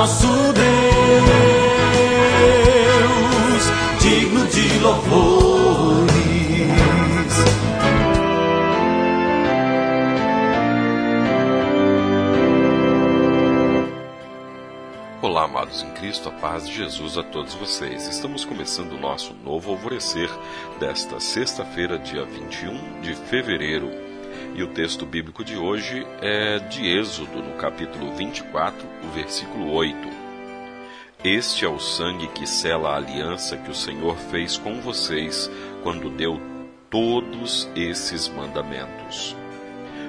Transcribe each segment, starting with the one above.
nosso Deus, digno de louvores. Olá, amados em Cristo, a paz de Jesus a todos vocês. Estamos começando o nosso novo alvorecer desta sexta-feira, dia 21 de fevereiro e o texto bíblico de hoje é de Êxodo, no capítulo 24, o versículo 8. Este é o sangue que sela a aliança que o Senhor fez com vocês quando deu todos esses mandamentos.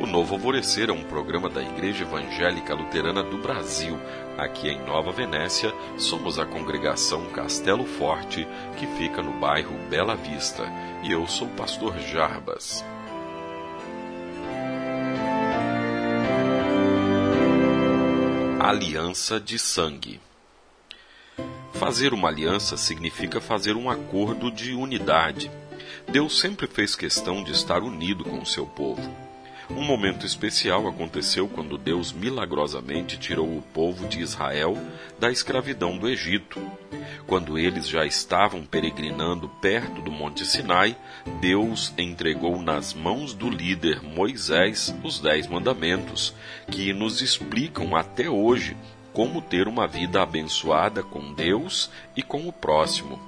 O Novo Alvorecer é um programa da Igreja Evangélica Luterana do Brasil. Aqui em Nova Venécia, somos a congregação Castelo Forte, que fica no bairro Bela Vista. E eu sou o pastor Jarbas. Aliança de sangue. Fazer uma aliança significa fazer um acordo de unidade. Deus sempre fez questão de estar unido com o seu povo. Um momento especial aconteceu quando Deus milagrosamente tirou o povo de Israel da escravidão do Egito. Quando eles já estavam peregrinando perto do Monte Sinai, Deus entregou nas mãos do líder Moisés os Dez Mandamentos, que nos explicam até hoje como ter uma vida abençoada com Deus e com o próximo.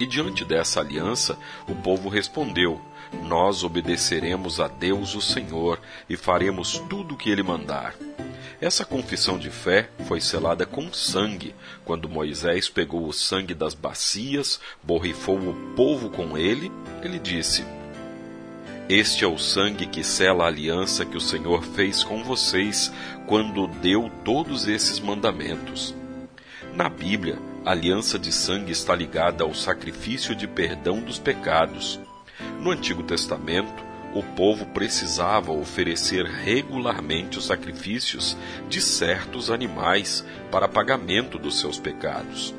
E diante dessa aliança, o povo respondeu: Nós obedeceremos a Deus o Senhor e faremos tudo o que ele mandar. Essa confissão de fé foi selada com sangue, quando Moisés pegou o sangue das bacias, borrifou o povo com ele, ele disse: Este é o sangue que sela a aliança que o Senhor fez com vocês quando deu todos esses mandamentos. Na Bíblia, aliança de sangue está ligada ao sacrifício de perdão dos pecados. No Antigo Testamento, o povo precisava oferecer regularmente os sacrifícios de certos animais para pagamento dos seus pecados.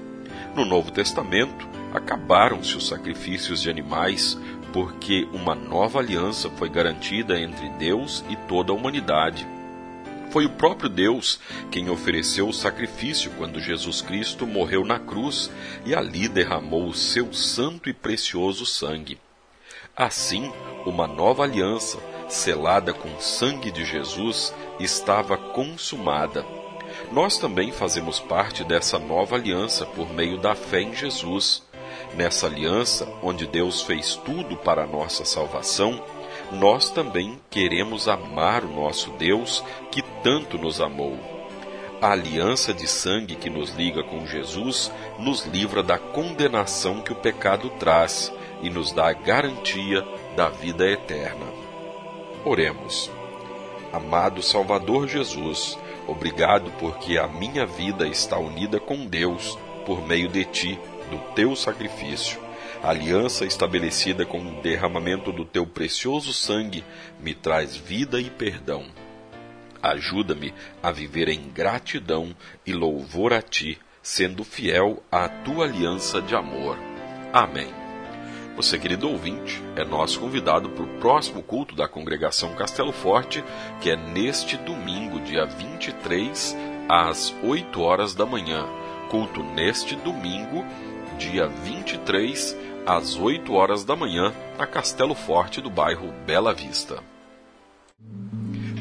No Novo Testamento, acabaram-se os sacrifícios de animais porque uma nova aliança foi garantida entre Deus e toda a humanidade. Foi o próprio Deus quem ofereceu o sacrifício quando Jesus Cristo morreu na cruz e ali derramou o seu santo e precioso sangue. Assim, uma nova aliança, selada com o sangue de Jesus, estava consumada. Nós também fazemos parte dessa nova aliança por meio da fé em Jesus. Nessa aliança, onde Deus fez tudo para a nossa salvação, nós também queremos amar o nosso Deus que tanto nos amou. A aliança de sangue que nos liga com Jesus nos livra da condenação que o pecado traz e nos dá a garantia da vida eterna. Oremos. Amado Salvador Jesus, obrigado porque a minha vida está unida com Deus por meio de ti, do teu sacrifício. A aliança estabelecida com o derramamento do teu precioso sangue me traz vida e perdão. Ajuda-me a viver em gratidão e louvor a ti, sendo fiel à tua aliança de amor. Amém. Você, querido ouvinte, é nosso convidado para o próximo culto da congregação Castelo Forte, que é neste domingo, dia 23, às 8 horas da manhã. Culto neste domingo, dia 23, às 8 horas da manhã, na Castelo Forte do bairro Bela Vista.